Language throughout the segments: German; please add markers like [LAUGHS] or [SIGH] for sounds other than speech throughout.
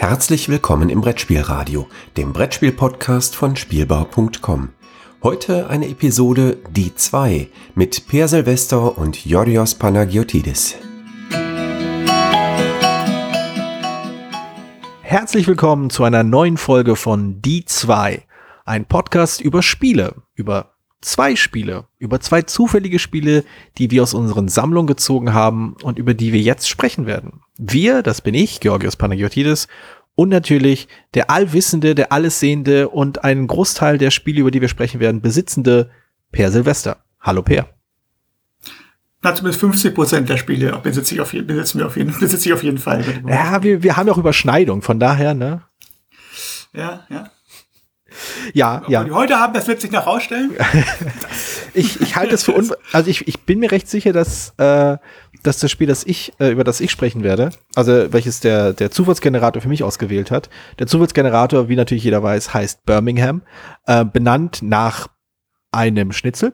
Herzlich willkommen im Brettspielradio, dem Brettspiel-Podcast von Spielbau.com. Heute eine Episode Die 2 mit Per Silvester und Yorios Panagiotidis. Herzlich willkommen zu einer neuen Folge von Die 2, ein Podcast über Spiele, über zwei Spiele, über zwei zufällige Spiele, die wir aus unseren Sammlungen gezogen haben und über die wir jetzt sprechen werden. Wir, das bin ich, Georgios Panagiotidis, und natürlich der Allwissende, der Allessehende und einen Großteil der Spiele, über die wir sprechen werden, besitzende Per Silvester. Hallo Per. Na, zumindest 50 Prozent der Spiele besitze ich auf, besitzen wir auf jeden, [LAUGHS] besitze ich auf jeden Fall. Ja, wir, wir haben ja auch Überschneidung, von daher, ne? Ja, ja. Ja, ja. Die heute haben, das wird sich noch rausstellen. [LAUGHS] ich, ich halte es für un also ich, ich bin mir recht sicher, dass, äh, dass das Spiel, das ich, äh, über das ich sprechen werde, also welches der, der Zufallsgenerator für mich ausgewählt hat. Der Zufallsgenerator, wie natürlich jeder weiß, heißt Birmingham, äh, benannt nach einem Schnitzel.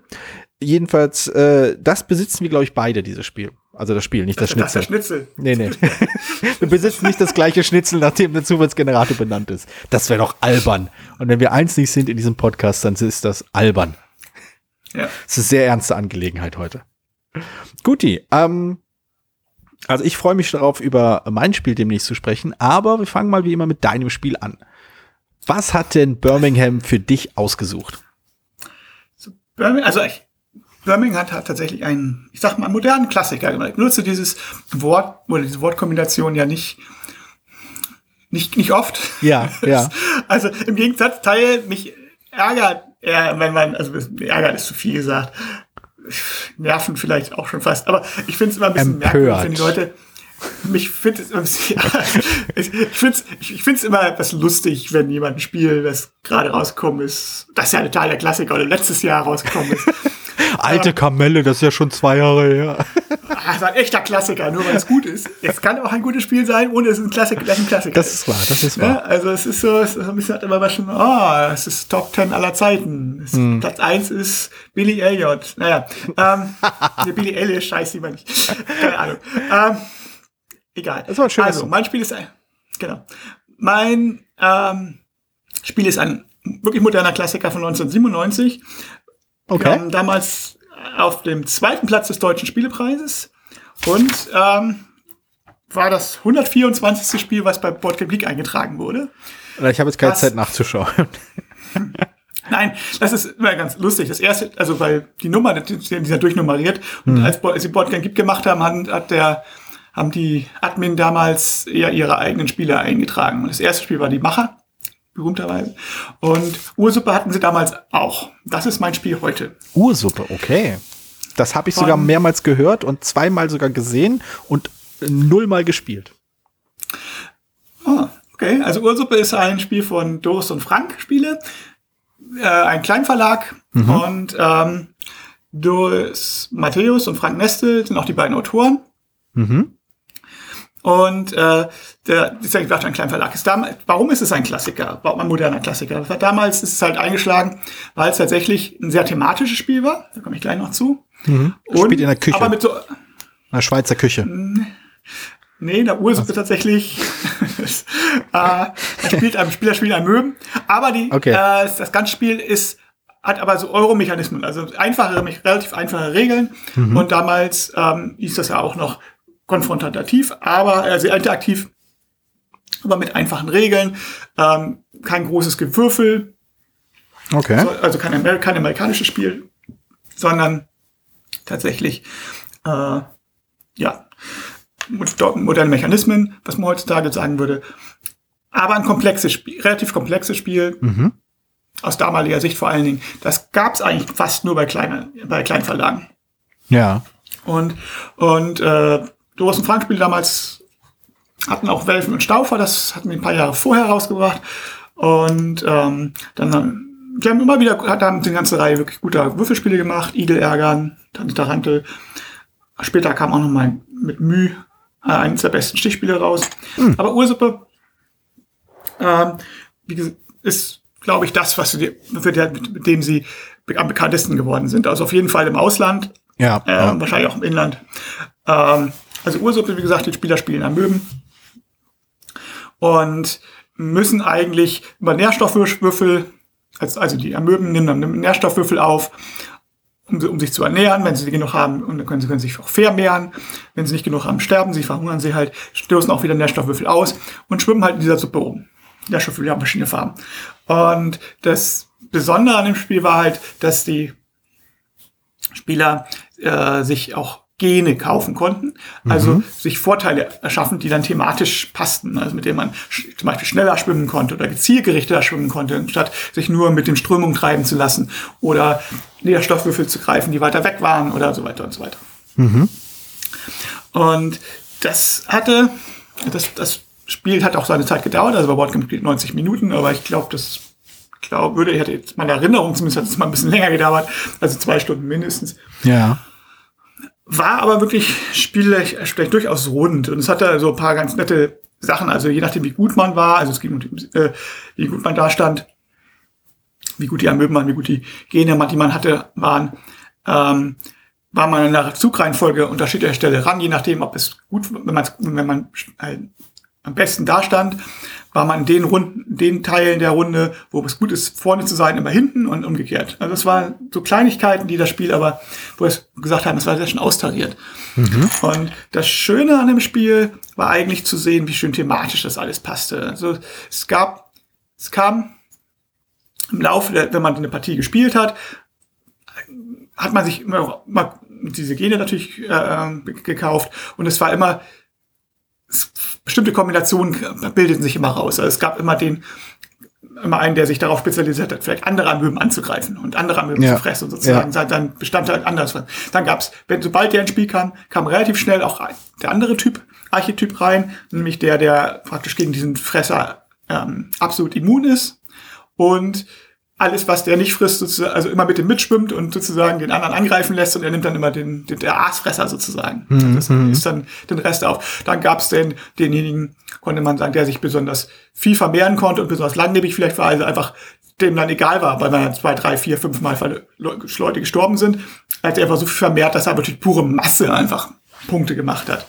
Jedenfalls, äh, das besitzen wir, glaube ich, beide, dieses Spiel. Also das Spiel, nicht das, das Schnitzel. Das Schnitzel. Nee, nee. [LAUGHS] wir besitzen nicht das gleiche Schnitzel, nachdem der Zufallsgenerator benannt ist. Das wäre doch albern. Und wenn wir eins nicht sind in diesem Podcast, dann ist das albern. Ja. Es ist eine sehr ernste Angelegenheit heute. Guti, ähm, also ich freue mich darauf, über mein Spiel demnächst zu sprechen, aber wir fangen mal wie immer mit deinem Spiel an. Was hat denn Birmingham für dich ausgesucht? Also ich, Birmingham hat, hat tatsächlich einen, ich sag mal, modernen Klassiker gemacht. Ich nutze dieses Wort oder diese Wortkombination ja nicht, nicht, nicht oft. Ja, [LAUGHS] ja. Also im Gegensatz Teil mich ärgert, ja, wenn man, also ärgert ist zu viel gesagt. Nerven vielleicht auch schon fast. Aber ich finde es immer ein bisschen Empört. merkwürdig, wenn die Leute, mich finde es ja, [LAUGHS] ich finde es ich find's immer etwas lustig, wenn jemand ein Spiel, das gerade rausgekommen ist, das ist ja total der Klassiker oder letztes Jahr rausgekommen ist, Alte Kamelle, das ist ja schon zwei Jahre her. Das ist ein echter Klassiker, nur weil es gut ist. Es kann auch ein gutes Spiel sein, ohne es ist ein Klassiker, gleich ein Klassiker Das ist wahr, das ist wahr. Ja, also es ist so, es ist ein bisschen halt immer schon, oh, es ist Top 10 aller Zeiten. Es, hm. Platz 1 ist Billy Elliot. Naja, ähm, nee, Billy Elliot, scheiße, lieber nicht. Keine Ahnung. Ähm, egal. Das war ein schönes also, mein Spiel ist ein, genau. Mein ähm, Spiel ist ein wirklich moderner Klassiker von 1997 Okay. Wir haben damals auf dem zweiten Platz des Deutschen Spielepreises und ähm, war das 124. Spiel, was bei Boardgame Geek eingetragen wurde. Ich habe jetzt keine das, Zeit nachzuschauen. [LAUGHS] Nein, das ist immer ganz lustig. Das erste, also weil die Nummer, die sind ja durchnummeriert. Und hm. als, als sie Boardgame Geek gemacht haben, hat der, haben die Admin damals eher ihre eigenen Spiele eingetragen. Und das erste Spiel war die Macher berühmterweise. Und Ursuppe hatten sie damals auch. Das ist mein Spiel heute. Ursuppe, okay. Das habe ich Von, sogar mehrmals gehört und zweimal sogar gesehen und nullmal gespielt. Ah, okay. Also Ursuppe ist ein Spiel von Doris und Frank Spiele. Äh, ein Kleinverlag. Mhm. Und ähm, Doris Matthäus und Frank Neste sind auch die beiden Autoren. Mhm. Und äh, der, das ist ja gesagt, ein kleiner Verlag ist damals, warum ist es ein Klassiker, warum ein moderner Klassiker? Damals ist es halt eingeschlagen, weil es tatsächlich ein sehr thematisches Spiel war. Da komme ich gleich noch zu. Mhm. Und, Spielt in der Küche. Aber mit so, einer Schweizer Küche. Nee, in der Ursuppe tatsächlich. [LAUGHS] äh, spielt ein Spieler spielt ein Möben. Aber die, okay. äh, das ganze Spiel ist hat aber so Euro-Mechanismen, also einfache, relativ einfache Regeln. Mhm. Und damals ähm, hieß das ja auch noch konfrontativ, aber äh, sehr interaktiv, aber mit einfachen Regeln, ähm, kein großes Gewürfel, okay. So, also kein, Amer kein amerikanisches Spiel, sondern tatsächlich äh, ja moderne Mechanismen, was man heutzutage sagen würde, aber ein komplexes Spiel, relativ komplexes Spiel. Mhm. Aus damaliger Sicht vor allen Dingen. Das gab es eigentlich fast nur bei kleinen, bei Kleinverlagen. Ja. Und, und äh, Doris und Frank Spiel damals hatten auch Welfen und Staufer, das hatten wir ein paar Jahre vorher rausgebracht. Und ähm, dann haben die haben immer wieder, haben die ganze Reihe wirklich guter Würfelspiele gemacht, Igel ärgern, dann Tarantel. Später kam auch noch mal mit Müh äh, eines der besten Stichspiele raus. Mhm. Aber Ursuppe ähm, wie gesagt, ist, glaube ich, das, was die, mit dem sie am bekanntesten geworden sind. Also auf jeden Fall im Ausland, ja, äh, ja. wahrscheinlich auch im Inland. Ähm, also Ursuppe, wie gesagt, die Spieler spielen Amöben. und müssen eigentlich über Nährstoffwürfel, also, die Amöben nehmen dann Nährstoffwürfel auf, um, um sich zu ernähren. Wenn sie genug haben, und dann können sie können sich auch vermehren. Wenn sie nicht genug haben, sterben sie, verhungern sie halt, stoßen auch wieder Nährstoffwürfel aus und schwimmen halt in dieser Suppe rum. Nährstoffwürfel haben verschiedene Farben. Und das Besondere an dem Spiel war halt, dass die Spieler äh, sich auch Gene kaufen konnten, also mhm. sich Vorteile erschaffen, die dann thematisch passten, also mit denen man zum Beispiel schneller schwimmen konnte oder zielgerichteter schwimmen konnte, statt sich nur mit den Strömungen treiben zu lassen oder Nährstoffwürfel zu greifen, die weiter weg waren oder so weiter und so weiter. Mhm. Und das hatte, das, das Spiel hat auch seine Zeit gedauert, also bei Boardgame 90 Minuten, aber ich glaube, das glaube, würde, ich hatte jetzt meine Erinnerung, zumindest hat es mal ein bisschen [LAUGHS] länger gedauert, also zwei Stunden mindestens. Ja. War aber wirklich spiellich vielleicht durchaus rund. Und es hatte so ein paar ganz nette Sachen, also je nachdem, wie gut man war, also es ging um, äh, wie gut man da stand, wie gut die Amöben waren, wie gut die Gene, die man hatte, waren, ähm, war man in der Zugreihenfolge unterschiedlicher Stelle ran, je nachdem, ob es gut, wenn man, wenn man äh, am besten dastand, war man in den Runden, den Teilen der Runde, wo es gut ist, vorne zu sein, immer hinten und umgekehrt. Also es waren so Kleinigkeiten, die das Spiel aber, wo wir es gesagt haben, es war sehr schön austariert. Mhm. Und das Schöne an dem Spiel war eigentlich zu sehen, wie schön thematisch das alles passte. Also es gab, es kam im Laufe, der, wenn man eine Partie gespielt hat, hat man sich immer, immer diese Gene natürlich äh, gekauft und es war immer bestimmte Kombinationen bildeten sich immer raus. Also es gab immer den, immer einen, der sich darauf spezialisiert hat, vielleicht andere Amöben anzugreifen und andere Amöben ja. zu fressen sozusagen. Ja. Dann bestand halt anders. Dann gab's, wenn sobald der ins Spiel kam, kam relativ schnell auch der andere Typ, Archetyp rein, nämlich der, der praktisch gegen diesen Fresser ähm, absolut immun ist. Und alles, was der nicht frisst, sozusagen, also immer mit dem mitschwimmt und sozusagen den anderen angreifen lässt und er nimmt dann immer den, den der Aasfresser sozusagen. Mhm. Das mhm. ist dann den Rest auf. Dann gab es den, denjenigen, konnte man sagen, der sich besonders viel vermehren konnte und besonders langlebig vielleicht war, also einfach dem dann egal war, weil man zwei, drei, vier, fünf Mal Leute gestorben sind. Also er war so viel vermehrt, dass er durch pure Masse einfach Punkte gemacht hat.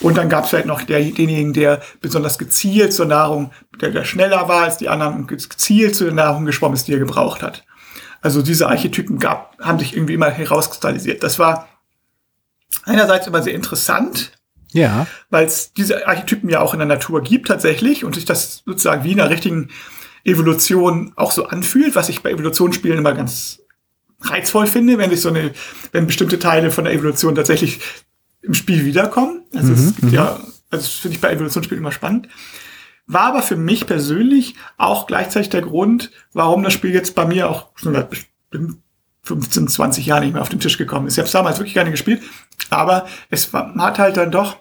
Und dann gab es halt noch der, denjenigen, der besonders gezielt zur Nahrung, der, der schneller war als die anderen und gezielt zu der Nahrung geschwommen ist, die er gebraucht hat. Also diese Archetypen gab, haben sich irgendwie immer herauskristallisiert. Das war einerseits immer sehr interessant, ja. weil es diese Archetypen ja auch in der Natur gibt tatsächlich und sich das sozusagen wie in einer richtigen Evolution auch so anfühlt, was ich bei Evolutionsspielen immer ganz reizvoll finde, wenn sich so eine, wenn bestimmte Teile von der Evolution tatsächlich im Spiel wiederkommen. Also mhm, es gibt ja, mhm. also das finde ich bei Evolutionsspielen immer spannend. War aber für mich persönlich auch gleichzeitig der Grund, warum das Spiel jetzt bei mir auch schon seit 15, 20 Jahren nicht mehr auf den Tisch gekommen ist. Ich habe es damals wirklich gerne gespielt, aber es war, hat halt dann doch,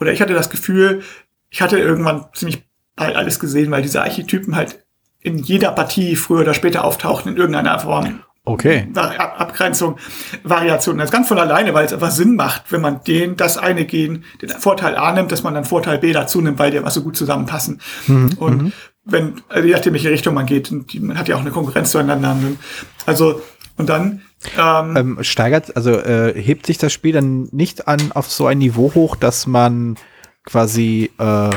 oder ich hatte das Gefühl, ich hatte irgendwann ziemlich bald alles gesehen, weil diese Archetypen halt in jeder Partie früher oder später auftauchten in irgendeiner Form. Okay. Abgrenzung, Variation. Das ganz von alleine, weil es einfach Sinn macht, wenn man den, das eine Gen, den Vorteil A nimmt, dass man dann Vorteil B dazu nimmt, weil die was so gut zusammenpassen. Mhm. Und mhm. wenn, also je nachdem, welche Richtung man geht, man hat ja auch eine Konkurrenz zueinander. Also, und dann, ähm, ähm, steigert, also äh, hebt sich das Spiel dann nicht an auf so ein Niveau hoch, dass man quasi äh,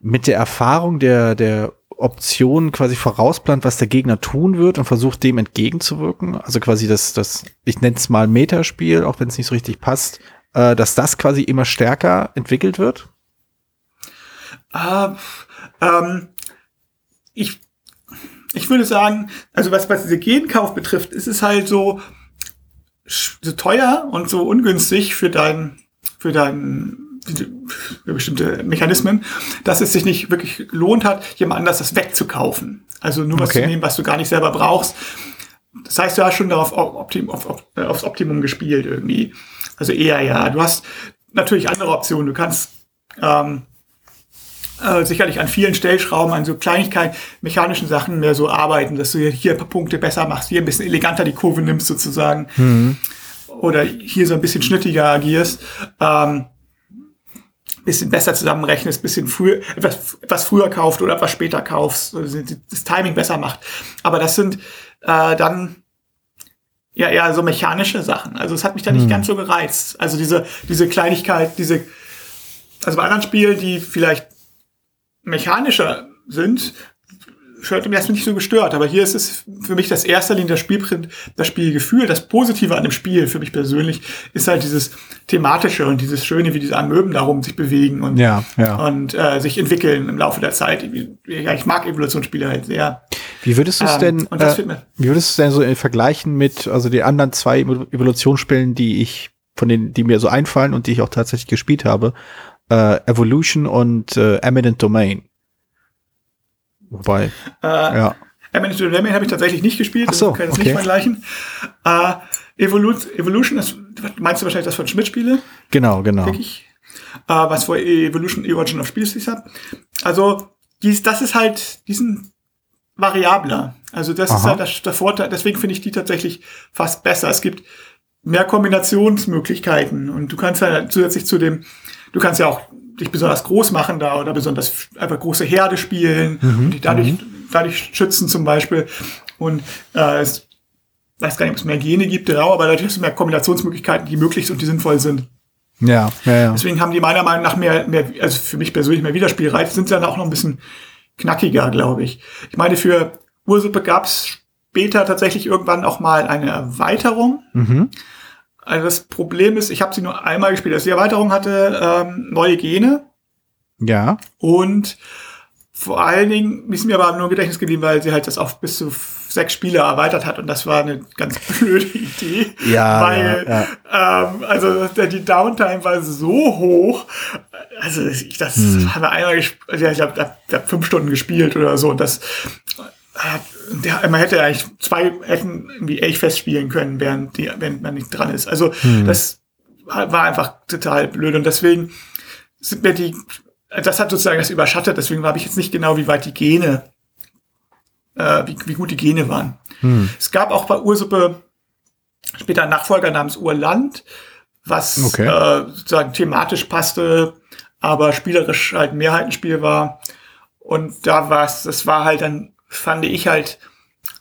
mit der Erfahrung der, der Optionen quasi vorausplant, was der Gegner tun wird und versucht dem entgegenzuwirken. Also quasi das, das ich nenne es mal Metaspiel, auch wenn es nicht so richtig passt, äh, dass das quasi immer stärker entwickelt wird? Uh, ähm, ich, ich würde sagen, also was, was diese Genkauf betrifft, ist es halt so, so teuer und so ungünstig für dein, für dein bestimmte Mechanismen, dass es sich nicht wirklich lohnt hat, jemand anders das wegzukaufen. Also nur was okay. zu nehmen, was du gar nicht selber brauchst. Das heißt, du hast schon darauf Optim, auf, auf, äh, aufs Optimum gespielt irgendwie. Also eher ja. Du hast natürlich andere Optionen. Du kannst ähm, äh, sicherlich an vielen Stellschrauben, an so Kleinigkeiten, mechanischen Sachen mehr so arbeiten, dass du hier ein paar Punkte besser machst, hier ein bisschen eleganter die Kurve nimmst sozusagen. Mhm. Oder hier so ein bisschen schnittiger agierst. Ähm, bisschen besser zusammenrechnest, bisschen früher, etwas, etwas früher kauft oder etwas später kaufst, das Timing besser macht. Aber das sind äh, dann ja eher so mechanische Sachen. Also es hat mich da nicht hm. ganz so gereizt. Also diese, diese Kleinigkeit, diese also bei anderen Spielen, die vielleicht mechanischer sind, hört mir erstmal nicht so gestört. Aber hier ist es für mich das erste Linie, das Spielprint, das Spielgefühl, das Positive an dem Spiel für mich persönlich ist halt dieses thematische und dieses Schöne, wie diese Amöben darum sich bewegen und, Ja, ja. und äh, sich entwickeln im Laufe der Zeit. Ja, ich mag Evolutionsspiele halt sehr. Wie würdest du es Ähm, denn, äh, wie würdest du es denn so äh, vergleichen mit, also die anderen zwei Evo- Evolutionsspielen, die ich, von denen, die mir so einfallen und die ich auch tatsächlich gespielt habe, äh, Evolution und äh, Eminent Domain. Wobei, Äh, ja. Eminent Domain habe ich tatsächlich nicht gespielt, Ach so, das kann ich okay. nicht vergleichen. Äh, Evolu Evolution, das, meinst du wahrscheinlich das von Schmidt-Spiele? Genau, genau. denke ich. Äh, was vor Evolution Origin of Species hat. Also, dies, das ist halt, diesen variabler. Also, das ist Aha. halt das, der Vorteil. Deswegen finde ich die tatsächlich fast besser. Es gibt mehr Kombinationsmöglichkeiten und du kannst ja zusätzlich zu dem, du kannst ja auch dich besonders groß machen da oder besonders einfach große Herde spielen und die dadurch, dadurch schützen zum Beispiel. Und äh, es weiß gar nicht, ob es mehr Gene gibt, genau, aber dadurch hast du mehr Kombinationsmöglichkeiten, die möglich und die sinnvoll sind. Ja, ja, ja. Deswegen haben die meiner Meinung nach mehr, mehr also für mich persönlich mehr Wiederspielreiz, sind sie dann auch noch ein bisschen knackiger, glaube ich. Ich meine, für Ursuppe gab es später tatsächlich irgendwann auch mal eine Erweiterung. Mhm. Also das Problem ist, ich habe sie nur einmal gespielt. Also die Erweiterung hatte ähm, neue Gene Ja. und vor allen Dingen ist mir aber nur im Gedächtnis geblieben, weil sie halt das auf bis zu sechs Spiele erweitert hat und das war eine ganz [LAUGHS] blöde Idee. Ja, weil ja, Ähm, also die Downtime war so hoch. Also ich, das Hm. haben wir einmal gespielt, ja, ich habe hab, fünf Stunden gespielt oder so und das man hätte eigentlich zwei hätten irgendwie echt festspielen können, während die, wenn man nicht dran ist. Also Hm. das war einfach total blöd und deswegen sind mir die, das hat sozusagen das überschattet, deswegen habe ich jetzt nicht genau, wie weit die Gene, äh, wie, wie gut die Gene waren. Hm. Es gab auch bei Ursuppe später einen Nachfolger namens Urland, was Okay. äh, sozusagen thematisch passte, aber spielerisch halt ein Mehrheitenspiel war. Und da war es, das war halt dann, fand ich halt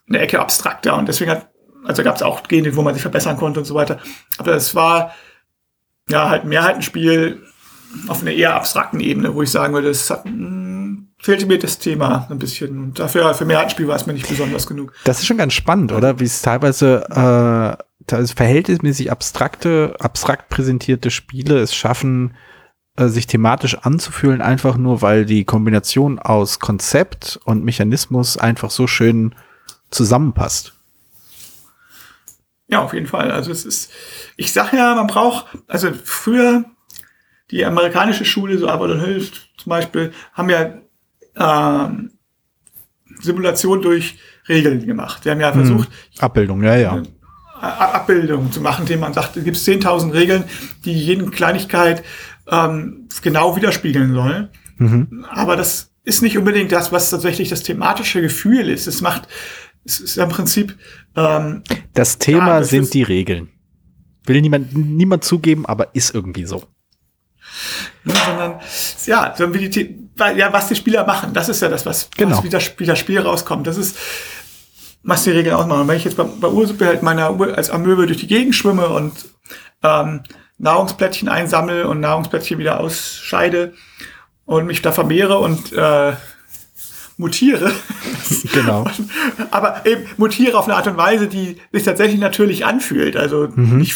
eine Ecke abstrakter und deswegen hat, also gab es auch Gene, wo man sich verbessern konnte und so weiter. Aber es war ja halt Mehrheitenspiel auf einer eher abstrakten Ebene, wo ich sagen würde, es hat, mh, fehlte mir das Thema ein bisschen. Und dafür, für Mehrheitenspiel war es mir nicht besonders genug. Das ist schon ganz spannend, oder? Wie es teilweise äh, teilweise verhältnismäßig abstrakte, abstrakt präsentierte Spiele es schaffen, sich thematisch anzufühlen, einfach nur, weil die Kombination aus Konzept und Mechanismus einfach so schön zusammenpasst. Ja, auf jeden Fall. Also es ist, ich sag ja, man braucht, also früher die amerikanische Schule, so Avalon Hill zum Beispiel, haben ja ähm, Simulation durch Regeln gemacht. Die haben ja versucht, Abbildung, ja, ja. A- Abbildungen zu machen, indem man sagt, es gibt 10.000 Regeln, die jeden Kleinigkeit ähm, genau widerspiegeln sollen. Mhm. Aber das ist nicht unbedingt das, was tatsächlich das thematische Gefühl ist. Es macht, es ist im Prinzip ähm, Das Thema Ja, das sind ist- die Regeln. Will niemand, niemand zugeben, aber ist irgendwie so. Sondern ja, so wie die, weil- ja, was die Spieler machen, das ist ja das, was, Genau. was wieder, wieder Spiel rauskommt. Das ist, was die Regeln ausmachen. Und wenn ich jetzt bei, bei Ursuppe halt meiner Ur als Amöbe durch die Gegend schwimme und ähm, Nahrungsplättchen einsammle und Nahrungsplättchen wieder ausscheide und mich da vermehre und äh, mutiere, [LAUGHS] Genau. [LAUGHS] aber eben mutiere auf eine Art und Weise, die sich tatsächlich natürlich anfühlt. Also Mhm. nicht,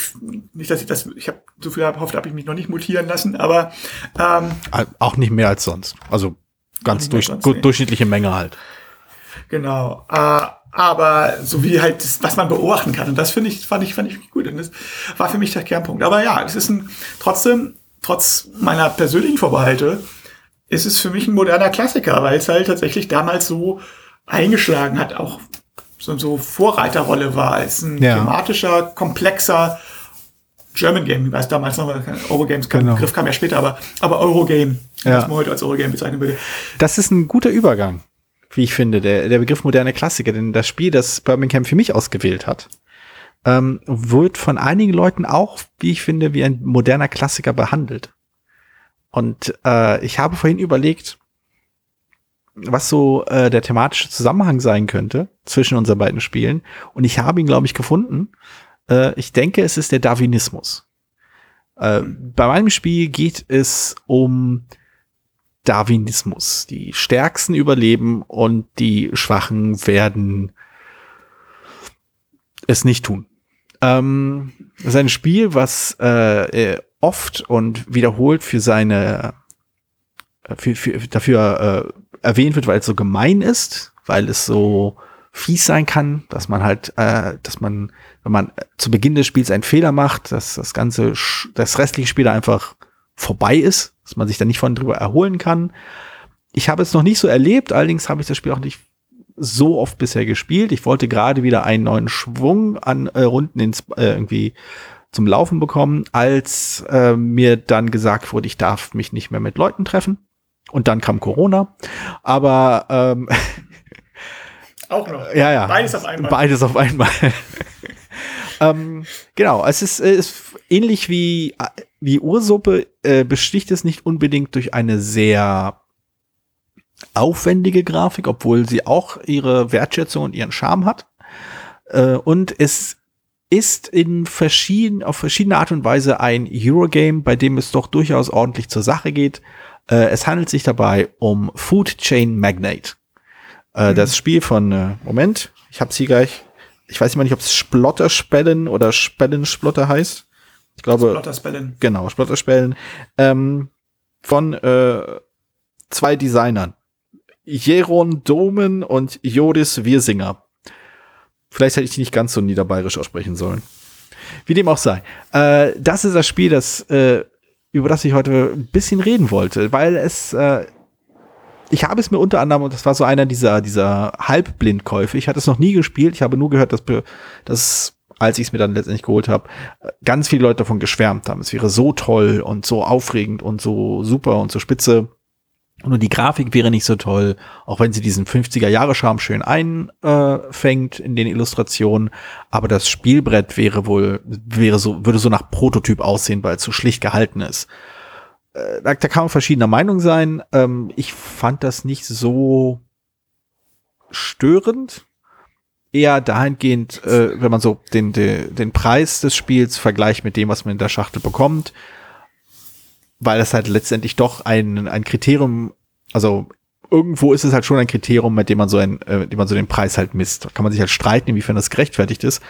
nicht, dass ich das, ich habe so viel erhofft, habe ich mich noch nicht mutieren lassen, aber ähm, Äh, Auch nicht mehr als sonst. Also ganz durch, sonst, nee. durchschnittliche Menge halt. Genau. Äh, aber so wie halt, das, was man beobachten kann. Und das finde ich, fand ich, fand ich gut. Und das war für mich der Kernpunkt. Aber ja, es ist ein, trotzdem, trotz meiner persönlichen Vorbehalte, ist es für mich ein moderner Klassiker, weil es halt tatsächlich damals so eingeschlagen hat, auch so, so Vorreiterrolle war. Es ist ein Ja. thematischer, komplexer German Game, ich weiß damals noch, Eurogames kam, Genau. Begriff kam ja später, aber, aber Eurogame, Ja. was man heute als Eurogame bezeichnen würde. Das ist ein guter Übergang, wie ich finde, der, der Begriff moderne Klassiker, denn das Spiel, das Birmingham für mich ausgewählt hat, ähm, wird von einigen Leuten auch, wie ich finde, wie ein moderner Klassiker behandelt. Und äh, ich habe vorhin überlegt, was so äh, der thematische Zusammenhang sein könnte zwischen unseren beiden Spielen. Und ich habe ihn, glaube ich, gefunden. Äh, ich denke, es ist der Darwinismus. Äh, bei meinem Spiel geht es um Darwinismus. Die Stärksten überleben und die Schwachen werden es nicht tun. Ähm, das ist ein Spiel, was äh, äh oft und wiederholt für seine äh, für, für, dafür äh, erwähnt wird, weil es so gemein ist, weil es so fies sein kann, dass man halt, äh, dass man, wenn man zu Beginn des Spiels einen Fehler macht, dass das ganze, das restliche Spiel einfach vorbei ist, dass man sich da nicht von drüber erholen kann. Ich habe es noch nicht so erlebt, allerdings habe ich das Spiel auch nicht so oft bisher gespielt. Ich wollte gerade wieder einen neuen Schwung an äh, Runden ins, äh, irgendwie zum Laufen bekommen, als äh, mir dann gesagt wurde, ich darf mich nicht mehr mit Leuten treffen. Und dann kam Corona. Aber ähm, auch noch. Ja, ja. Beides auf einmal. Beides auf einmal. Ähm, genau, es ist, äh, ist ähnlich wie, wie Ursuppe, äh, besticht es nicht unbedingt durch eine sehr aufwendige Grafik, obwohl sie auch ihre Wertschätzung und ihren Charme hat. Äh, und es ist in verschieden, auf verschiedene Art und Weise ein Eurogame, bei dem es doch durchaus ordentlich zur Sache geht. Äh, es handelt sich dabei um Food Chain Magnate. Äh, mhm. Das Spiel von, äh, Moment, ich hab's hier gleich. Ich weiß immer nicht, ob es Splotterspellen oder Spellenssplotter heißt. Ich glaube. Splotterspellen. Genau, Splotterspellen. Ähm, von äh, zwei Designern. Jeron Domen und Jodis Wirsinger. Vielleicht hätte ich die nicht ganz so niederbayerisch aussprechen sollen. Wie dem auch sei. Äh, das ist das Spiel, das, äh, über das ich heute ein bisschen reden wollte, weil es, äh, ich habe es mir unter anderem, und das war so einer dieser, dieser Halbblindkäufe, ich hatte es noch nie gespielt, ich habe nur gehört, dass, dass als ich es mir dann letztendlich geholt habe, ganz viele Leute davon geschwärmt haben. Es wäre so toll und so aufregend und so super und so spitze. Nur die Grafik wäre nicht so toll, auch wenn sie diesen 50er-Jahre-Charme schön einfängt in den Illustrationen. Aber das Spielbrett wäre wohl, wäre so, würde so nach Prototyp aussehen, weil es so schlicht gehalten ist. Äh, da, da kann man verschiedener Meinung sein. Ähm, ich fand das nicht so störend. Eher dahingehend, äh, wenn man so den, den, den Preis des Spiels vergleicht mit dem, was man in der Schachtel bekommt weil es halt letztendlich doch ein, ein Kriterium, also irgendwo ist es halt schon ein Kriterium, mit dem man so ein, äh, dem man so den Preis halt misst. Da kann man sich halt streiten, inwiefern das gerechtfertigt ist.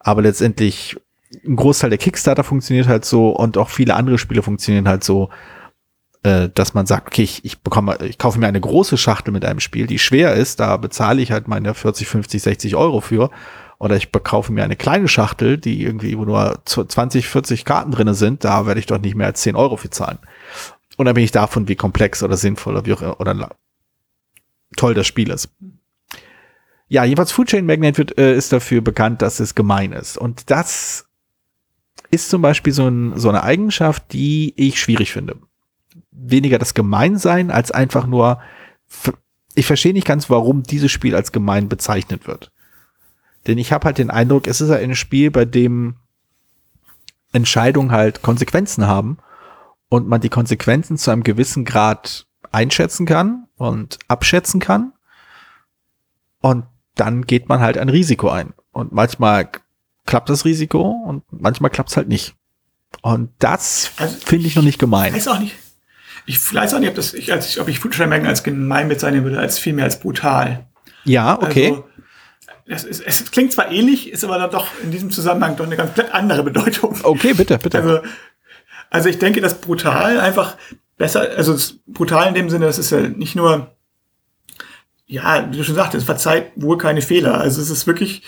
Aber letztendlich ein Großteil der Kickstarter funktioniert halt so und auch viele andere Spiele funktionieren halt so, äh, dass man sagt, okay, ich, ich bekomme, ich kaufe mir eine große Schachtel mit einem Spiel, die schwer ist, da bezahle ich halt meine 40, 50, 60 Euro für oder ich bekaufe mir eine kleine Schachtel, die irgendwie nur 20, 40 Karten drinne sind, da werde ich doch nicht mehr als 10 Euro für zahlen. Unabhängig davon, wie komplex oder sinnvoll oder, wie auch, oder toll das Spiel ist. Ja, jedenfalls Food Chain Magnet wird, äh, ist dafür bekannt, dass es gemein ist. Und das ist zum Beispiel so, ein, so eine Eigenschaft, die ich schwierig finde. Weniger das Gemeinsein als einfach nur, ich verstehe nicht ganz, warum dieses Spiel als gemein bezeichnet wird. Denn ich habe halt den Eindruck, es ist ein Spiel, bei dem Entscheidungen halt Konsequenzen haben und man die Konsequenzen zu einem gewissen Grad einschätzen kann und abschätzen kann. Und dann geht man halt ein Risiko ein. Und manchmal klappt das Risiko und manchmal klappt es halt nicht. Und das also, finde ich noch nicht gemein. Ich weiß auch nicht. Ich weiß auch nicht, ob, das, ich, als ich, ob ich Foodshine als gemein bezeichnen würde, als vielmehr als brutal. Ja, okay. Also, es, es, es, klingt zwar ähnlich, ist aber dann doch in diesem Zusammenhang doch eine komplett andere Bedeutung. Okay, bitte, bitte. Also, also ich denke, dass brutal einfach besser, also brutal in dem Sinne, das ist ja nicht nur, ja, wie du schon sagtest, es verzeiht wohl keine Fehler. Also es ist wirklich,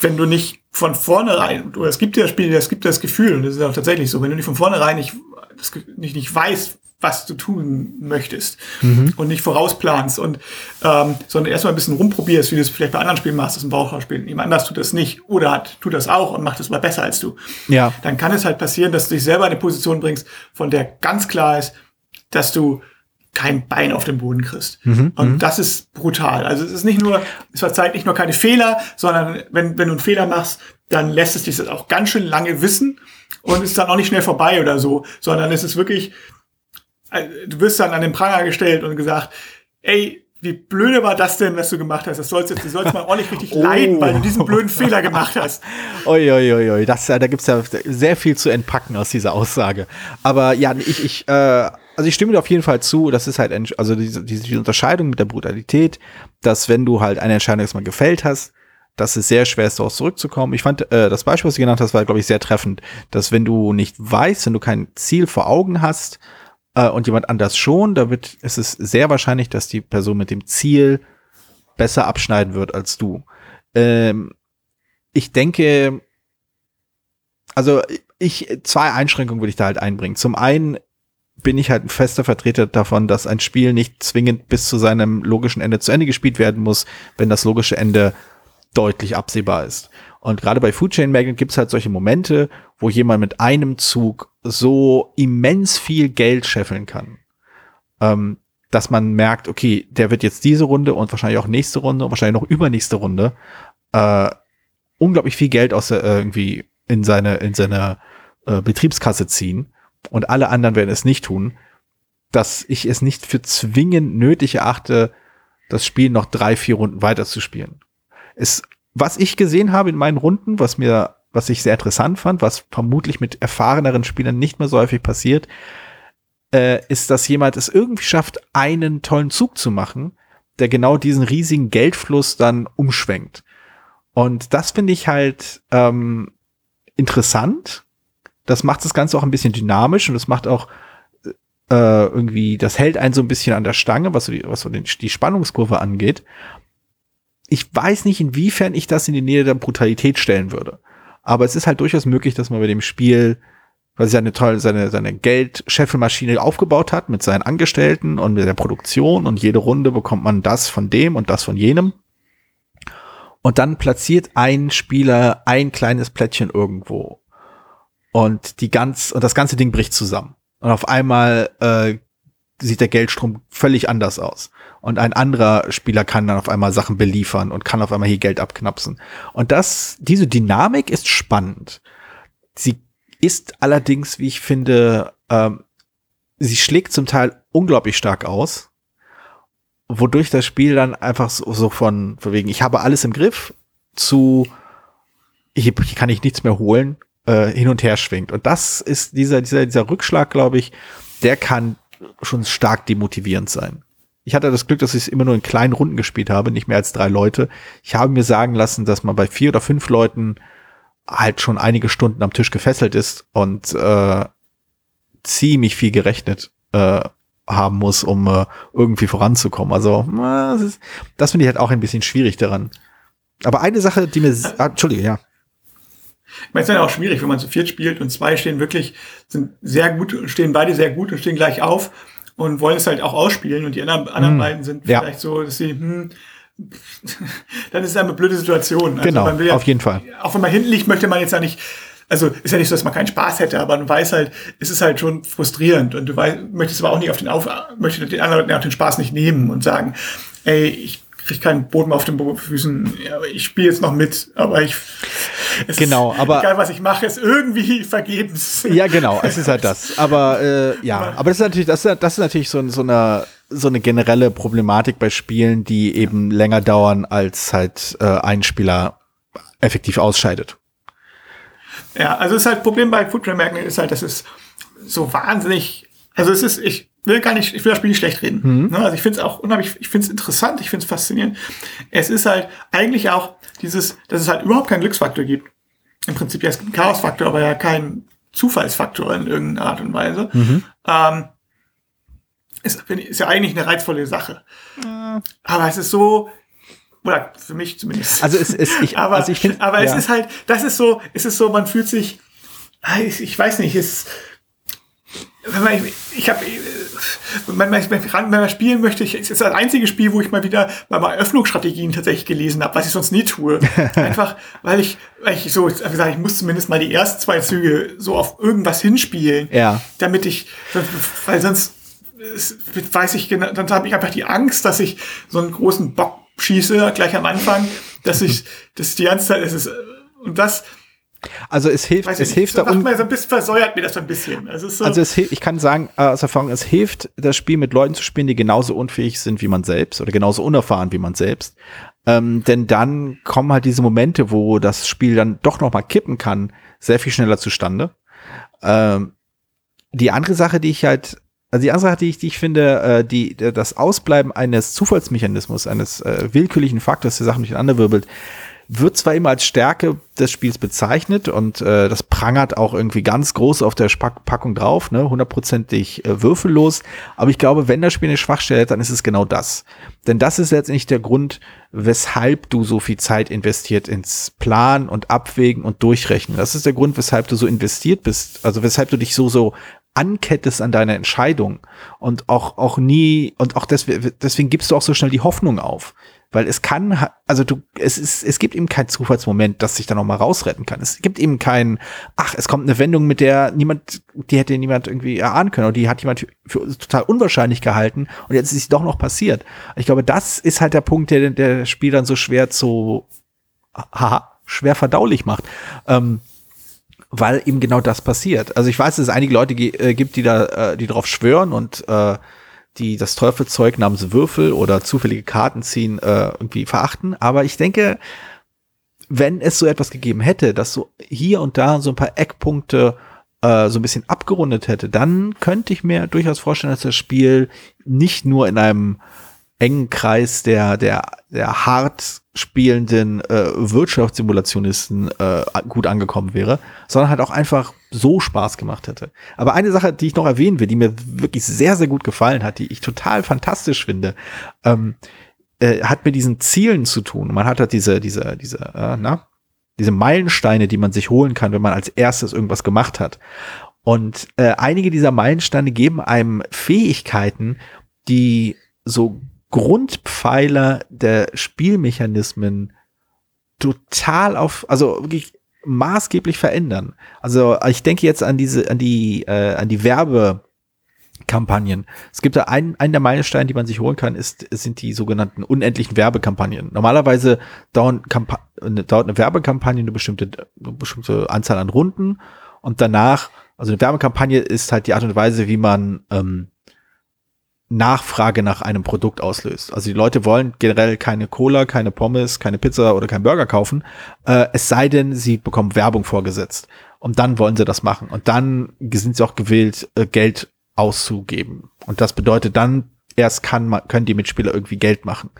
wenn du nicht von vornherein, du, es gibt ja Spiele, es gibt das Gefühl, und das ist auch tatsächlich so, wenn du nicht von vornherein nicht, das, nicht, nicht weißt, was du tun möchtest mhm. und nicht vorausplanst und ähm, sondern erstmal ein bisschen rumprobierst, wie du es vielleicht bei anderen Spielen machst, das ist ein Bauchspiel. Jemand anders tut das nicht oder hat, tut das auch und macht es mal besser als du. Ja. Dann kann es halt passieren, dass du dich selber in eine Position bringst, von der ganz klar ist, dass du kein Bein auf dem Boden kriegst. Mhm, und mhm. das ist brutal. Also es ist nicht nur, es verzeiht nicht nur keine Fehler, sondern wenn, wenn du einen Fehler machst, dann lässt es dich das auch ganz schön lange wissen und ist dann auch nicht schnell vorbei oder so, sondern es ist wirklich, äh, du wirst dann an den Pranger gestellt und gesagt, ey, wie blöde war das denn, was du gemacht hast? Das sollst jetzt, du sollst mal ordentlich richtig [LAUGHS] oh. leiden, weil du diesen blöden Fehler gemacht hast. Uiuiui, ui, ui. das, da gibt's ja sehr viel zu entpacken aus dieser Aussage. Aber ja, ich, ich, äh, also ich stimme dir auf jeden Fall zu, das ist halt, also diese, diese Unterscheidung mit der Brutalität, dass wenn du halt eine Entscheidung erstmal gefällt hast, dass es sehr schwer ist, daraus zurückzukommen. Ich fand, äh, das Beispiel, was du genannt hast, war, glaube ich, sehr treffend, dass wenn du nicht weißt, wenn du kein Ziel vor Augen hast, äh, und jemand anders schon, da wird, ist es sehr wahrscheinlich, dass die Person mit dem Ziel besser abschneiden wird als du. Ähm, ich denke, also ich, zwei Einschränkungen würde ich da halt einbringen. Zum einen bin ich halt ein fester Vertreter davon, dass ein Spiel nicht zwingend bis zu seinem logischen Ende zu Ende gespielt werden muss, wenn das logische Ende deutlich absehbar ist. Und gerade bei Food Chain Magnet gibt es halt solche Momente, wo jemand mit einem Zug so immens viel Geld scheffeln kann, ähm, dass man merkt, okay, der wird jetzt diese Runde und wahrscheinlich auch nächste Runde und wahrscheinlich noch übernächste Runde äh, unglaublich viel Geld aus der, äh, irgendwie in seine in seine äh, Betriebskasse ziehen und alle anderen werden es nicht tun, dass ich es nicht für zwingend nötig erachte, das Spiel noch drei, vier Runden weiterzuspielen. Es was ich gesehen habe in meinen Runden, was mir, was ich sehr interessant fand, was vermutlich mit erfahreneren Spielern nicht mehr so häufig passiert, äh, ist, dass jemand es irgendwie schafft, einen tollen Zug zu machen, der genau diesen riesigen Geldfluss dann umschwenkt. Und das finde ich halt ähm, interessant. Das macht das Ganze auch ein bisschen dynamisch und es macht auch äh, irgendwie, das hält einen so ein bisschen an der Stange, was so die, was so den, die Spannungskurve angeht ich weiß nicht, inwiefern ich das in die Nähe der Brutalität stellen würde. Aber es ist halt durchaus möglich, dass man bei dem Spiel, weil sie eine tolle, seine, seine Geldscheffelmaschine aufgebaut hat mit seinen Angestellten und mit der Produktion und jede Runde bekommt man das von dem und das von jenem. Und dann platziert ein Spieler ein kleines Plättchen irgendwo. Und die ganz, und das ganze Ding bricht zusammen. Und auf einmal äh, sieht der Geldstrom völlig anders aus und ein anderer Spieler kann dann auf einmal Sachen beliefern und kann auf einmal hier Geld abknapsen. Und das, diese Dynamik ist spannend. Sie ist allerdings, wie ich finde, ähm, sie schlägt zum Teil unglaublich stark aus, wodurch das Spiel dann einfach so, so von, von wegen, ich habe alles im Griff zu, hier, hier kann ich nichts mehr holen, äh, hin und her schwingt. Und das ist dieser, dieser, dieser Rückschlag, glaube ich, der kann schon stark demotivierend sein. Ich hatte das Glück, dass ich es immer nur in kleinen Runden gespielt habe, nicht mehr als drei Leute. Ich habe mir sagen lassen, dass man bei vier oder fünf Leuten halt schon einige Stunden am Tisch gefesselt ist und äh, ziemlich viel gerechnet äh, haben muss, um äh, irgendwie voranzukommen. Also das, das finde ich halt auch ein bisschen schwierig daran. Aber eine Sache, die mir, ah, Entschuldige, ja. Ich meine, es ist ja auch schwierig, wenn man zu viert spielt und zwei stehen wirklich, sind sehr gut, stehen beide sehr gut und stehen gleich auf und wollen es halt auch ausspielen und die anderen, anderen hm. beiden sind ja. vielleicht so, dass sie, hm, [LAUGHS] dann ist es eine blöde Situation. Also genau, ja, auf jeden Fall. Auch wenn man hinten liegt, möchte man jetzt ja nicht, also ist ja nicht so, dass man keinen Spaß hätte, aber man weiß halt, es ist halt schon frustrierend und du weißt, möchtest aber auch nicht auf den auf, möchtest den anderen auch den Spaß nicht nehmen und sagen, ey, ich kriege keinen Boden auf den Füßen, ja, ich spiele jetzt noch mit, aber ich genau, ist, aber egal was ich mache, ist irgendwie vergebens. Ja, genau, es ist halt das. Aber äh, ja, aber das ist natürlich, das ist, das ist natürlich so, so eine so eine generelle Problematik bei Spielen, die eben länger dauern, als halt äh, ein Spieler effektiv ausscheidet. Ja, also es ist halt Problem bei Football Magnet ist halt, dass es so wahnsinnig, also es ist, ich will gar nicht, ich will das Spiel nicht schlecht reden. Mhm. Ne, also ich finde es auch unheimlich, ich finde es interessant, ich finde es faszinierend. Es ist halt eigentlich auch dieses, dass es halt überhaupt keinen Glücksfaktor gibt. Im Prinzip ja, es gibt einen Chaosfaktor, aber ja keinen Zufallsfaktor in irgendeiner Art und Weise. Mhm. Ähm, ist, ist ja eigentlich eine reizvolle Sache. Mhm. Aber es ist so, oder für mich zumindest. Also es ist, ich, [LAUGHS] aber, also ich find, aber ja. es ist halt, das ist so, es ist so, man fühlt sich, ich, ich weiß nicht, es, wenn man, ich, ich habe wenn man, wenn man spielen möchte, ich, es ist das einzige Spiel, wo ich mal wieder mal Eröffnungsstrategien tatsächlich gelesen habe, was ich sonst nie tue. [LAUGHS] Einfach, weil ich, weil ich so, gesagt, ich muss zumindest mal die ersten zwei Züge so auf irgendwas hinspielen, ja. damit ich, weil sonst weiß ich genau, dann habe ich einfach die Angst, dass ich so einen großen Bock schieße gleich am Anfang, dass ich, [LAUGHS] dass die ganze Zeit, es ist, und das, Also es hilft, Weiß es ich hilft nicht, da so, un macht mir so ein bisschen, versäuert mir das so ein bisschen. Also, so, Also es, ich kann sagen, äh, aus Erfahrung, es hilft, das Spiel mit Leuten zu spielen, die genauso unfähig sind wie man selbst oder genauso unerfahren wie man selbst. Ähm, denn dann kommen halt diese Momente, wo das Spiel dann doch noch mal kippen kann, sehr viel schneller zustande. Ähm, die andere Sache, die ich halt, also die andere Sache, die ich, die ich finde, äh, die, das Ausbleiben eines Zufallsmechanismus, eines äh, willkürlichen Faktors, der Sachen durcheinander wirbelt, wird zwar immer als Stärke des Spiels bezeichnet und äh, das prangert auch irgendwie ganz groß auf der Spack Packung drauf, ne, hundertprozentig äh, würfellos. Aber ich glaube, wenn das Spiel eine Schwachstelle hat, dann ist es genau das. Denn das ist letztendlich der Grund, weshalb du so viel Zeit investiert ins Planen und Abwägen und Durchrechnen. Das ist der Grund, weshalb du so investiert bist, also weshalb du dich so, so ankettest an deiner Entscheidung und auch, auch nie, und auch deswegen, deswegen gibst du auch so schnell die Hoffnung auf. Weil es kann, also du, es ist, es gibt eben keinen Zufallsmoment, das sich da noch mal rausretten kann. Es gibt eben keinen, ach, es kommt eine Wendung, mit der niemand, die hätte niemand irgendwie erahnen können oder die hat jemand für total unwahrscheinlich gehalten und jetzt ist sie doch noch passiert. Ich glaube, das ist halt der Punkt, der der Spiel dann so schwer zu, haha, schwer verdaulich macht. Ähm, weil eben genau das passiert. Also ich weiß, dass es einige Leute äh, gibt, die da, äh, die darauf schwören und äh, die das Teufelszeug namens Würfel oder zufällige Karten ziehen äh, irgendwie verachten. Aber ich denke, wenn es so etwas gegeben hätte, dass so hier und da so ein paar Eckpunkte äh, so ein bisschen abgerundet hätte, dann könnte ich mir durchaus vorstellen, dass das Spiel nicht nur in einem engen Kreis der, der, der hart spielenden äh, Wirtschaftssimulationisten äh, gut angekommen wäre, sondern halt auch einfach so Spaß gemacht hätte. Aber eine Sache, die ich noch erwähnen will, die mir wirklich sehr, sehr gut gefallen hat, die ich total fantastisch finde, ähm, äh, hat mit diesen Zielen zu tun. Man hat halt diese, diese, diese, äh, na, diese Meilensteine, die man sich holen kann, wenn man als erstes irgendwas gemacht hat. Und äh, einige dieser Meilensteine geben einem Fähigkeiten, die so Grundpfeiler der Spielmechanismen total auf, also wirklich maßgeblich verändern. Also ich denke jetzt an diese, an die, äh, an die Werbekampagnen. Es gibt da einen, einen der Meilensteine, die man sich holen kann, ist, sind die sogenannten unendlichen Werbekampagnen. Normalerweise dauern Kampa dauert eine Werbekampagne eine bestimmte, eine bestimmte Anzahl an Runden und danach, also eine Werbekampagne ist halt die Art und Weise, wie man ähm, Nachfrage nach einem Produkt auslöst. Also die Leute wollen generell keine Cola, keine Pommes, keine Pizza oder keinen Burger kaufen, äh, es sei denn, sie bekommen Werbung vorgesetzt. Und dann wollen sie das machen. Und dann sind sie auch gewillt, äh, Geld auszugeben. Und das bedeutet dann, erst kann können die Mitspieler irgendwie Geld machen.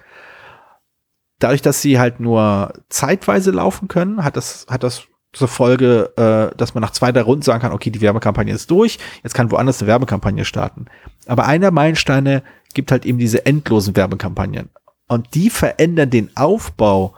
Dadurch, dass sie halt nur zeitweise laufen können, hat das, hat das zur Folge, äh, dass man nach zwei, drei Runden sagen kann, okay, die Werbekampagne ist durch, jetzt kann woanders eine Werbekampagne starten. Aber einer Meilensteine gibt halt eben diese endlosen Werbekampagnen. Und die verändern den Aufbau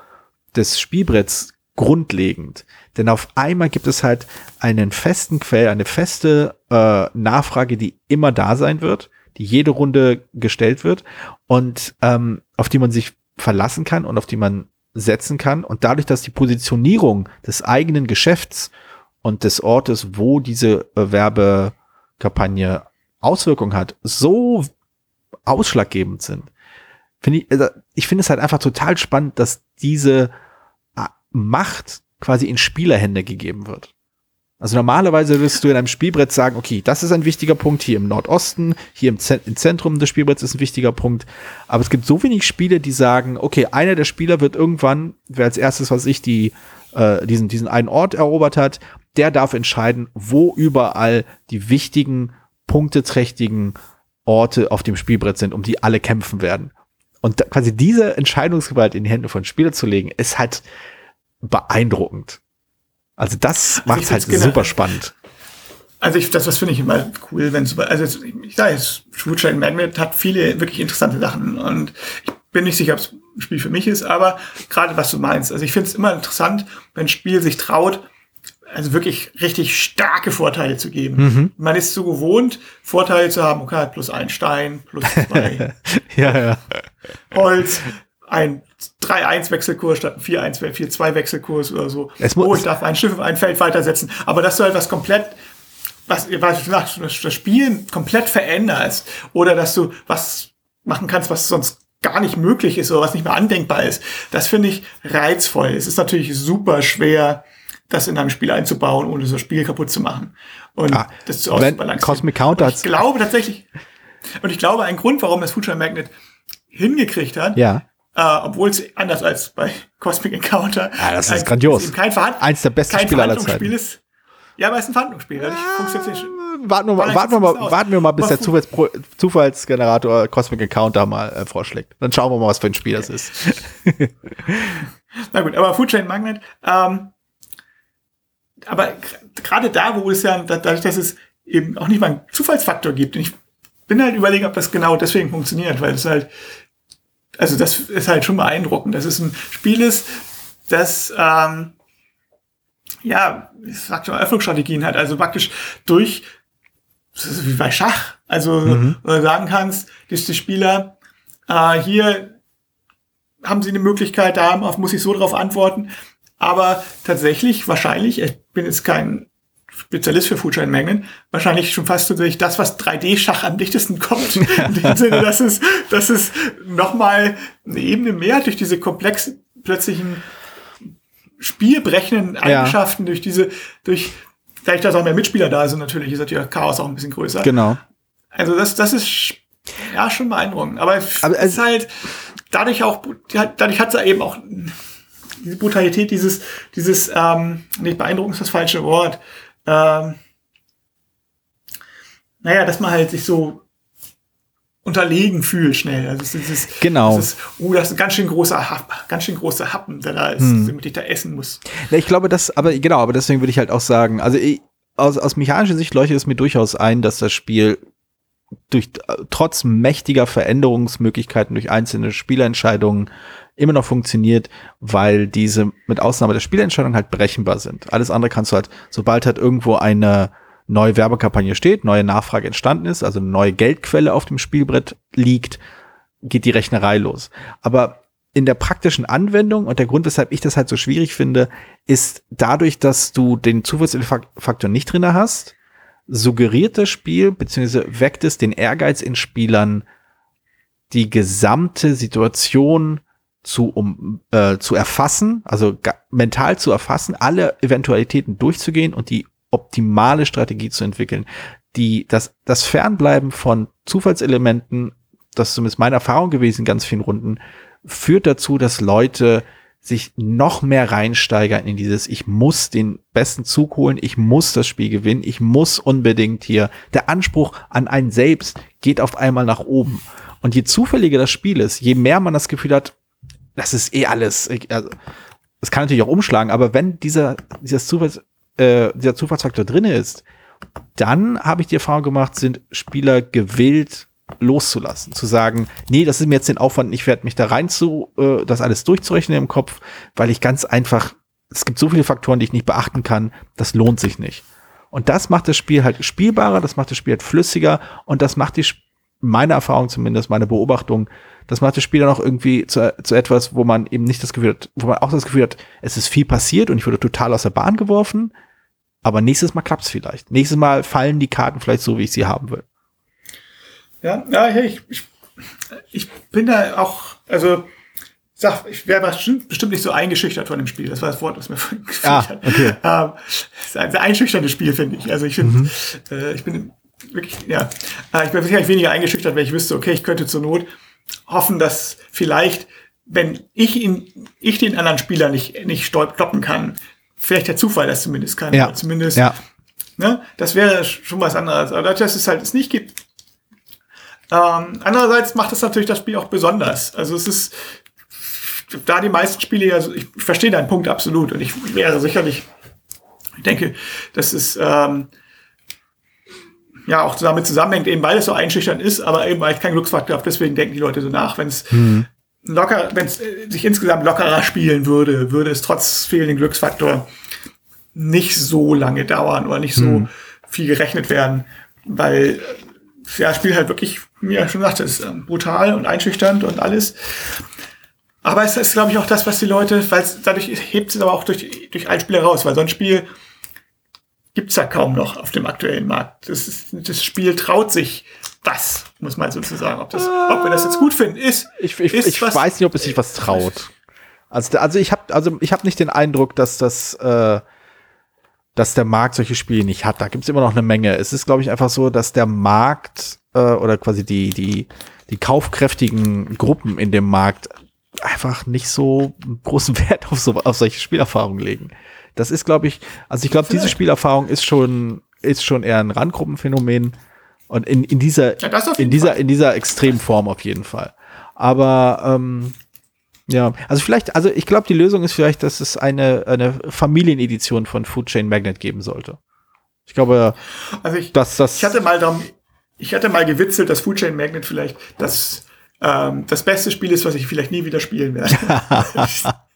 des Spielbretts grundlegend. Denn auf einmal gibt es halt einen festen Quell, eine feste äh, Nachfrage, die immer da sein wird, die jede Runde gestellt wird und ähm, auf die man sich verlassen kann und auf die man setzen kann. Und dadurch, dass die Positionierung des eigenen Geschäfts und des Ortes, wo diese äh, Werbekampagne Auswirkungen hat, so ausschlaggebend sind, finde ich, also ich finde es halt einfach total spannend, dass diese äh, Macht quasi in Spielerhände gegeben wird. Also normalerweise wirst du in einem Spielbrett sagen, okay, das ist ein wichtiger Punkt hier im Nordosten, hier im, Zen im Zentrum des Spielbretts ist ein wichtiger Punkt. Aber es gibt so wenig Spiele, die sagen, okay, einer der Spieler wird irgendwann, wer als erstes, was ich, die, äh, diesen, diesen einen Ort erobert hat, der darf entscheiden, wo überall die wichtigen, punkteträchtigen Orte auf dem Spielbrett sind, um die alle kämpfen werden. Und da, quasi diese Entscheidungsgewalt in die Hände von Spielern zu legen, ist halt beeindruckend. Also das Also macht ich halt find's super spannend. Also ich, das, das finde ich immer cool, wenn es, also ich sage jetzt, Shootshine Magnet hat viele wirklich interessante Sachen und ich bin nicht sicher, ob es ein Spiel für mich ist, aber gerade was du meinst, also ich finde es immer interessant, wenn ein Spiel sich traut, also wirklich richtig starke Vorteile zu geben. Mhm. Man ist so gewohnt, Vorteile zu haben, okay, plus ein Stein, plus zwei [LAUGHS] ja, ja. Holz, ein 3-1-Wechselkurs statt ein 4-1, 4-2-Wechselkurs oder so. Es oh, ich darf ein Schiff auf ein Feld weitersetzen. Aber dass du etwas komplett, was, was du das das Spielen komplett veränderst oder dass du was machen kannst, was sonst gar nicht möglich ist oder was nicht mehr andenkbar ist, das finde ich reizvoll. Es ist natürlich super schwer, das in einem Spiel einzubauen, ohne das Spiel kaputt zu machen. Und Ah, das zu ausbalancieren. Cosmic Counter ich glaube tatsächlich, und ich glaube, ein Grund, warum das Future Magnet hingekriegt hat, Ja. Äh, obwohl es anders als bei [LAUGHS] Cosmic Encounter. Ah, das ist ein- grandios. eben kein Verhand Eins der besten Spiele aller Zeiten. ist. Ja, aber es ist ein Verhandlungsspiel. Funktioniert es nicht. Warten wir mal, warten wir mal, ist warten wir mal bis der Zufallspro Zufallsgenerator Cosmic Encounter mal äh, vorschlägt. Dann schauen wir mal, was für ein Spiel das ist. [LAUGHS] Na gut, aber Food Chain Magnet, ähm, aber gerade da, wo es ja, da- dadurch, dass es eben auch nicht mal einen Zufallsfaktor gibt, und ich bin halt überlegen, ob das genau deswegen funktioniert, weil es halt, also das ist halt schon beeindruckend, dass es ein Spiel ist, das, ähm, ja, ich sag schon, Öffnungsstrategien hat, also praktisch durch, wie bei Schach, also du sagen kannst, dass die Spieler äh, hier haben sie eine Möglichkeit, da muss ich so darauf antworten. Aber tatsächlich, wahrscheinlich, ich bin jetzt kein Spezialist für Foodchain Mengen, wahrscheinlich schon fast tatsächlich das, was 3D-Schach am dichtesten kommt. [LAUGHS] In dem Sinne, dass es, dass es nochmal eine Ebene mehr durch diese komplexen, plötzlichen spielbrechenden Eigenschaften, durch diese, durch, dadurch, dass auch mehr Mitspieler da sind, natürlich ist natürlich Chaos auch ein bisschen größer. Genau. Also das, das ist ja schon beeindruckend. Aber, es Aber ist halt dadurch auch, dadurch hat es eben auch diese Brutalität, dieses, dieses, ähm, nicht beeindruckend ist das falsche Wort. Ähm, naja, dass man halt sich so unterlegen fühlt schnell. Also es ist dieses, Genau. Das ist, oh, das ist ein ganz schön großer Happ, ganz schön großer Happen, der da ist, Hm. damit ich da essen muss. Ja, ich glaube, das, aber genau, aber deswegen würde ich halt auch sagen, also ich, aus, aus mechanischer Sicht leuchtet es mir durchaus ein, dass das Spiel durch äh, trotz mächtiger Veränderungsmöglichkeiten durch einzelne Spielentscheidungen immer noch funktioniert, weil diese mit Ausnahme der Spielentscheidungen halt berechenbar sind. Alles andere kannst du halt, sobald halt irgendwo eine neue Werbekampagne steht, neue Nachfrage entstanden ist, also eine neue Geldquelle auf dem Spielbrett liegt, geht die Rechnerei los. Aber in der praktischen Anwendung und der Grund, weshalb ich das halt so schwierig finde, ist dadurch, dass du den Zufallsfaktor nicht drinne hast, suggeriert das Spiel beziehungsweise weckt es den Ehrgeiz in Spielern, die gesamte Situation zu, um, äh, zu erfassen, also mental zu erfassen, alle Eventualitäten durchzugehen und die optimale Strategie zu entwickeln. Die, das, das Fernbleiben von Zufallselementen, das ist zumindest meine Erfahrung gewesen in ganz vielen Runden, führt dazu, dass Leute sich noch mehr reinsteigern in dieses, ich muss den besten Zug holen, ich muss das Spiel gewinnen, ich muss unbedingt hier, der Anspruch an einen selbst geht auf einmal nach oben. Und je zufälliger das Spiel ist, je mehr man das Gefühl hat, das ist eh alles, also, es kann natürlich auch umschlagen, aber wenn dieser, dieses Zufalls, äh, dieser Zufallsfaktor drinne ist, dann habe ich die Erfahrung gemacht, sind Spieler gewillt, loszulassen, zu sagen, nee, das ist mir jetzt den Aufwand, ich werde mich da rein zu, äh, das alles durchzurechnen im Kopf, weil ich ganz einfach, es gibt so viele Faktoren, die ich nicht beachten kann, das lohnt sich nicht. Und das macht das Spiel halt spielbarer, das macht das Spiel halt flüssiger und das macht die, meine Erfahrung zumindest, meine Beobachtung, das macht das Spiel dann auch irgendwie zu, zu etwas, wo man eben nicht das Gefühl hat, wo man auch das Gefühl hat, es ist viel passiert und ich wurde total aus der Bahn geworfen, aber nächstes Mal klappt's vielleicht. Nächstes Mal fallen die Karten vielleicht so, wie ich sie haben will. Ja, ja, ich, ich, ich bin da auch, also, sag, ich wäre bestimmt, nicht so eingeschüchtert von dem Spiel. Das war das Wort, was mir [LAUGHS] vorhin gefehlt Ah, hat. okay. Ähm, es ist ein sehr einschüchterndes Spiel, finde ich. Also ich finde, äh, ich bin wirklich, ja, äh, ich bin sicherlich weniger eingeschüchtert, weil ich wüsste, okay, ich könnte zur Not hoffen, dass vielleicht, wenn ich ihn, ich den anderen Spieler nicht, nicht stoppen kann, vielleicht der Zufall das zumindest kann. Ja. Zumindest, Ja. Ne? Das wäre schon was anderes. Aber dadurch, dass es halt es nicht gibt. Ähm, andererseits macht es natürlich das Spiel auch besonders. Also es ist, da die meisten Spiele ja, so- ich verstehe deinen Punkt absolut und ich wäre sicherlich, ich denke, dass es ähm, ja auch damit zusammenhängt, eben weil es so einschüchternd ist, aber eben weil ich keinen Glücksfaktor habe, deswegen denken die Leute so nach. Wenn es locker, wenn es äh, sich insgesamt lockerer spielen würde, würde es trotz fehlenden Glücksfaktor nicht so lange dauern oder nicht so viel gerechnet werden, weil ja, das Spiel halt wirklich, wie ja schon sagte, ist ähm, brutal und einschüchternd und alles. Aber es ist, glaube ich, auch das, was die Leute, weil es dadurch hebt es aber auch durch, durch ein Spiel raus, weil so ein Spiel gibt's ja kaum noch auf dem aktuellen Markt. Das, ist, das Spiel traut sich das, muss man sozusagen. Ob, das, ob wir das jetzt gut finden, ist. Ich, ich, ist ich was- weiß nicht, ob es sich was traut. Also, also ich habe also ich hab nicht den Eindruck, dass das, äh, dass der Markt solche Spiele nicht hat. Da gibt's immer noch eine Menge. Es ist, glaube ich, einfach so, dass der Markt äh, oder quasi die, die, die kaufkräftigen Gruppen in dem Markt einfach nicht so großen [LAUGHS] Wert auf, so, auf solche Spielerfahrungen legen. Das ist, glaube ich, also ich glaube, diese Spielerfahrung ist schon, ist schon eher ein Randgruppenphänomen. Und in, in dieser, Ja, in dieser, Fall. in dieser Extremform auf jeden Fall. Aber ähm, ja, also vielleicht, also ich glaube, die Lösung ist vielleicht, dass es eine, eine Familienedition von Food Chain Magnet geben sollte. Ich glaube, Also ich, dass das. ich hatte mal darum, ich hatte mal gewitzelt, dass Food Chain Magnet vielleicht das, ähm, das beste Spiel ist, was ich vielleicht nie wieder spielen werde. [LAUGHS]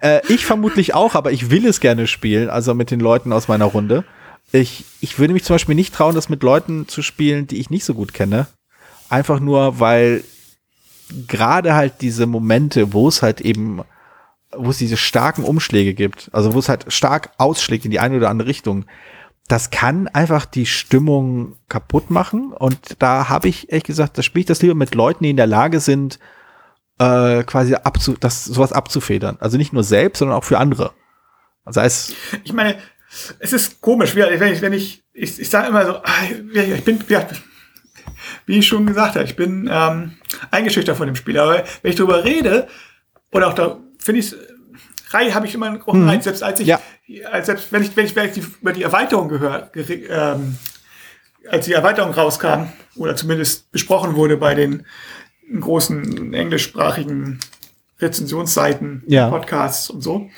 Äh, ich vermutlich auch, aber ich will es gerne spielen, also mit den Leuten aus meiner Runde. Ich, ich würde mich zum Beispiel nicht trauen, das mit Leuten zu spielen, die ich nicht so gut kenne. Einfach nur, weil gerade halt diese Momente, wo es halt eben, wo es diese starken Umschläge gibt, also wo es halt stark ausschlägt in die eine oder andere Richtung, das kann einfach die Stimmung kaputt machen. Und da habe ich ehrlich gesagt, da spiele ich das lieber mit Leuten, die in der Lage sind, äh, quasi abzu, das, sowas abzufedern. Also nicht nur selbst, sondern auch für andere. Also heißt, Ich meine, es ist komisch, wenn ich, wenn ich, ich, ich sage immer so, ah, ich bin, ja, wie ich schon gesagt habe, ich bin ähm, eingeschüchtert von dem Spiel. Aber wenn ich darüber rede, oder auch da finde ich Reihe habe ich immer einen großen Reiz, selbst als ich, Ja. als selbst wenn ich, wenn ich, wenn ich die, über die Erweiterung gehört, ähm, als die Erweiterung rauskam, oder zumindest besprochen wurde bei den großen englischsprachigen Rezensionsseiten, Ja. Podcasts und so,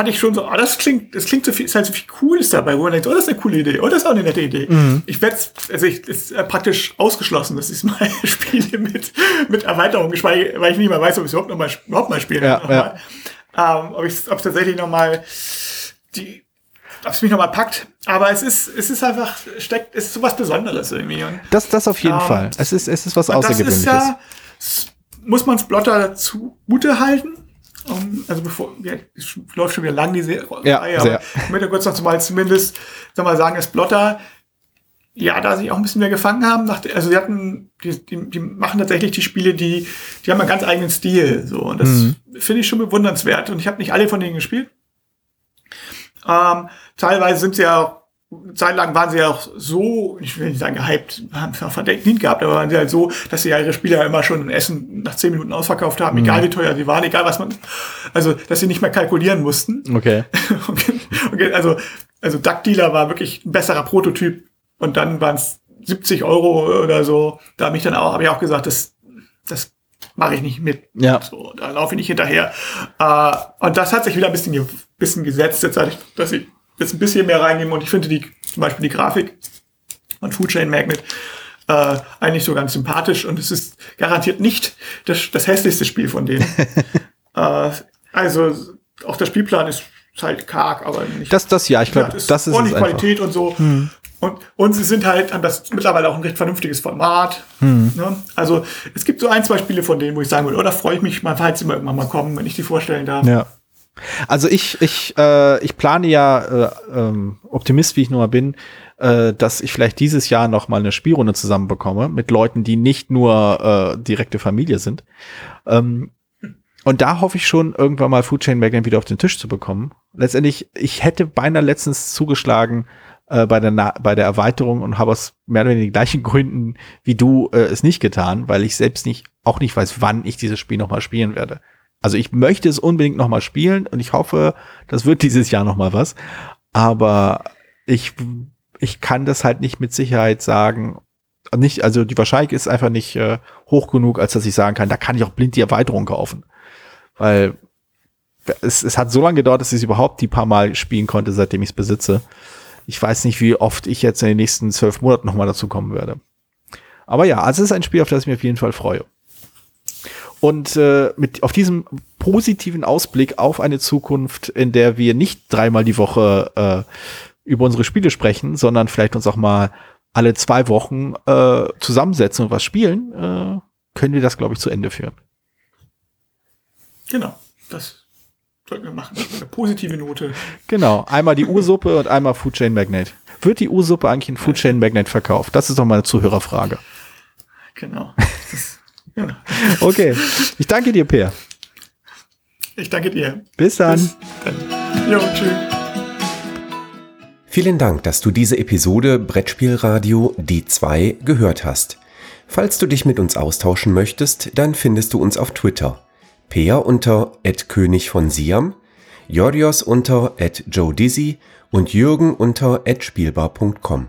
hatte ich schon so, ah, das klingt, das klingt so viel, ist halt so viel Cooles dabei, wo man denkt, oh, das ist eine coole Idee, oh, das ist auch eine nette Idee. Ich werde also ich, ist praktisch ausgeschlossen, dass ich mal [LAUGHS] spiele mit, mit Erweiterung, geschweige, weil ich nicht mal weiß, ob ich es überhaupt noch mal, überhaupt mal spiele. Ja, noch mal. Ähm, ob ich ob es tatsächlich noch mal die, ob es mich noch mal packt. Aber es ist, es ist einfach, steckt, es ist so was Besonderes irgendwie. Und das, das auf jeden Ähm, Fall. Es ist, es ist was und das Außergewöhnliches. ist ja, muss man Splotter zugute halten. Um, also bevor, ja, es läuft schon wieder lang, die Serie. Ja, aber sehr. Ich möchte kurz noch mal zumindest sag mal, sagen, dass Splotter ja, da sich auch ein bisschen mehr gefangen haben. Nach, also sie hatten, die, die, die machen tatsächlich die Spiele, die, die haben einen ganz eigenen Stil. So. Und das Mhm. finde ich schon bewundernswert. Und ich habe nicht alle von denen gespielt. Ähm, teilweise sind sie ja auch, eine Zeit lang waren sie ja auch so, ich will nicht sagen gehypt, haben es auch verdient gehabt, aber waren sie halt so, dass sie ja ihre Spieler immer schon ein Essen nach zehn Minuten ausverkauft haben, egal wie teuer sie waren, egal was man, also, dass sie nicht mehr kalkulieren mussten. Okay. [LAUGHS] okay, also, also Duck Dealer war wirklich ein besserer Prototyp und dann waren es 70 Euro oder so. Da habe ich dann auch, habe ich auch gesagt, das, das mache ich nicht mit. Ja. So, da laufe ich nicht hinterher. Äh, und das hat sich wieder ein bisschen, ge- bisschen gesetzt, jetzt, dass ich jetzt ein bisschen mehr reinnehme und ich finde die, zum Beispiel die Grafik von Food Chain Magnet äh, eigentlich so ganz sympathisch und es ist garantiert nicht das, das hässlichste Spiel von denen. [LAUGHS] äh, also auch der Spielplan ist halt karg, aber nicht. Das, das ja, ich glaube, Ja, das ist es ordentlich einfach. Qualität und so. Und, und sie sind halt, haben das mittlerweile auch ein recht vernünftiges Format. Hm. Ne? Also es gibt so ein, zwei Spiele von denen, wo ich sagen würde, oh, da freue ich mich mal, falls sie mal irgendwann mal kommen, wenn ich die vorstellen darf. Ja. Also ich, ich, äh, ich plane ja, äh, ähm, Optimist wie ich nur mal bin, äh, dass ich vielleicht dieses Jahr noch mal eine Spielrunde zusammenbekomme mit Leuten, die nicht nur äh, direkte Familie sind. Ähm, und da hoffe ich schon, irgendwann mal Food Chain Magnet wieder auf den Tisch zu bekommen. Letztendlich, ich hätte beinahe letztens zugeschlagen äh, bei, der Na bei der Erweiterung und habe aus mehr oder weniger den gleichen Gründen wie du äh, es nicht getan, weil ich selbst nicht, auch nicht weiß, wann ich dieses Spiel noch mal spielen werde. Also ich möchte es unbedingt noch mal spielen und ich hoffe, das wird [LAUGHS] dieses Jahr noch mal was. Aber ich, ich kann das halt nicht mit Sicherheit sagen. Nicht, also die Wahrscheinlichkeit ist einfach nicht äh, hoch genug, als dass ich sagen kann, da kann ich auch blind die Erweiterung kaufen. Weil es, es hat so lange gedauert, dass ich es überhaupt die paar Mal spielen konnte, seitdem ich es besitze. Ich weiß nicht, wie oft ich jetzt in den nächsten zwölf Monaten noch mal dazu kommen werde. Aber ja, also es ist ein Spiel, auf das ich mich auf jeden Fall freue. Und äh, mit auf diesem positiven Ausblick auf eine Zukunft, in der wir nicht dreimal die Woche äh, über unsere Spiele sprechen, sondern vielleicht uns auch mal alle zwei Wochen äh, zusammensetzen und was spielen, äh, können wir das, glaube ich, zu Ende führen. Genau. Das sollten wir machen. Eine positive Note. Genau, einmal die Ursuppe und einmal Food Chain Magnet. Wird die Ursuppe eigentlich in Food Chain Magnet verkauft? Das ist doch mal eine Zuhörerfrage. Genau. Genau. [LAUGHS] Okay, ich danke dir, Peer. Ich danke dir. Bis dann. Bis dann. Jo, tschüss. Vielen Dank, dass du diese Episode Brettspielradio D2 gehört hast. Falls du dich mit uns austauschen möchtest, dann findest du uns auf Twitter. Peer unter König von Siam, Jorios unter Joe Dizzy und Jürgen unter spielbar.com.